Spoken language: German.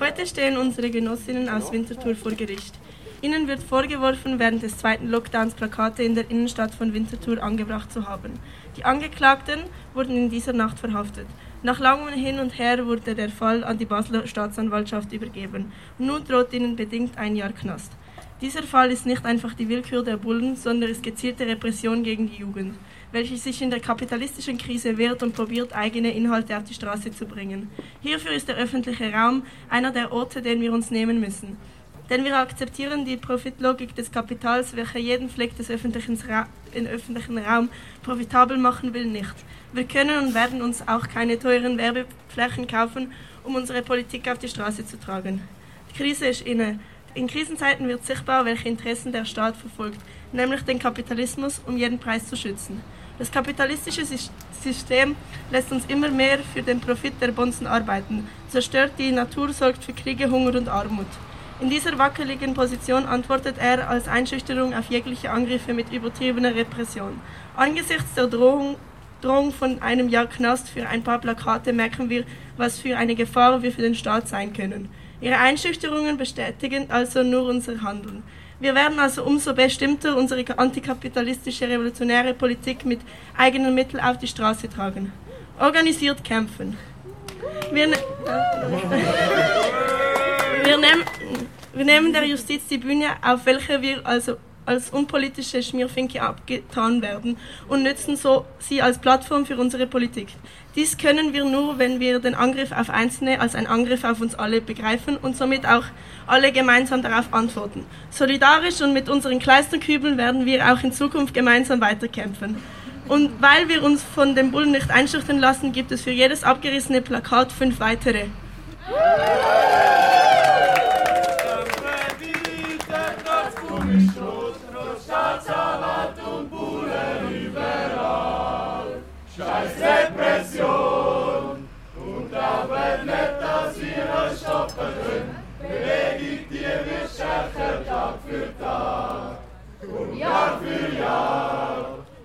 Heute stehen unsere Genossinnen aus Winterthur vor Gericht. Ihnen wird vorgeworfen, während des zweiten Lockdowns Plakate in der Innenstadt von Winterthur angebracht zu haben. Die Angeklagten wurden in dieser Nacht verhaftet. Nach langem Hin und Her wurde der Fall an die Basler Staatsanwaltschaft übergeben. Nun droht ihnen bedingt ein Jahr Knast. Dieser Fall ist nicht einfach die Willkür der Bullen, sondern ist gezielte Repression gegen die Jugend, welche sich in der kapitalistischen Krise wehrt und probiert, eigene Inhalte auf die Straße zu bringen. Hierfür ist der öffentliche Raum einer der Orte, den wir uns nehmen müssen. Denn wir akzeptieren die Profitlogik des Kapitals, welche jeden Fleck des öffentlichen, Ra öffentlichen Raum profitabel machen will, nicht. Wir können und werden uns auch keine teuren Werbeflächen kaufen, um unsere Politik auf die Straße zu tragen. Die Krise ist inne. In Krisenzeiten wird sichtbar, welche Interessen der Staat verfolgt, nämlich den Kapitalismus, um jeden Preis zu schützen. Das kapitalistische System lässt uns immer mehr für den Profit der Bonzen arbeiten, zerstört die Natur, sorgt für Kriege, Hunger und Armut. In dieser wackeligen Position antwortet er als Einschüchterung auf jegliche Angriffe mit übertriebener Repression. Angesichts der Drohung, Drohung von einem Jahr Knast für ein paar Plakate merken wir, was für eine Gefahr wir für den Staat sein können. Ihre Einschüchterungen bestätigen also nur unser Handeln. Wir werden also umso bestimmter unsere antikapitalistische revolutionäre Politik mit eigenen Mitteln auf die Straße tragen. Organisiert kämpfen. Wir, ne wir, nehmen, wir nehmen der Justiz die Bühne, auf welcher wir also als unpolitische Schmierfinke abgetan werden und nützen so sie als Plattform für unsere Politik. Dies können wir nur, wenn wir den Angriff auf Einzelne als einen Angriff auf uns alle begreifen und somit auch alle gemeinsam darauf antworten. Solidarisch und mit unseren Kleisterkübeln werden wir auch in Zukunft gemeinsam weiterkämpfen. Und weil wir uns von den Bullen nicht einschüchtern lassen, gibt es für jedes abgerissene Plakat fünf weitere. flyttat ungar för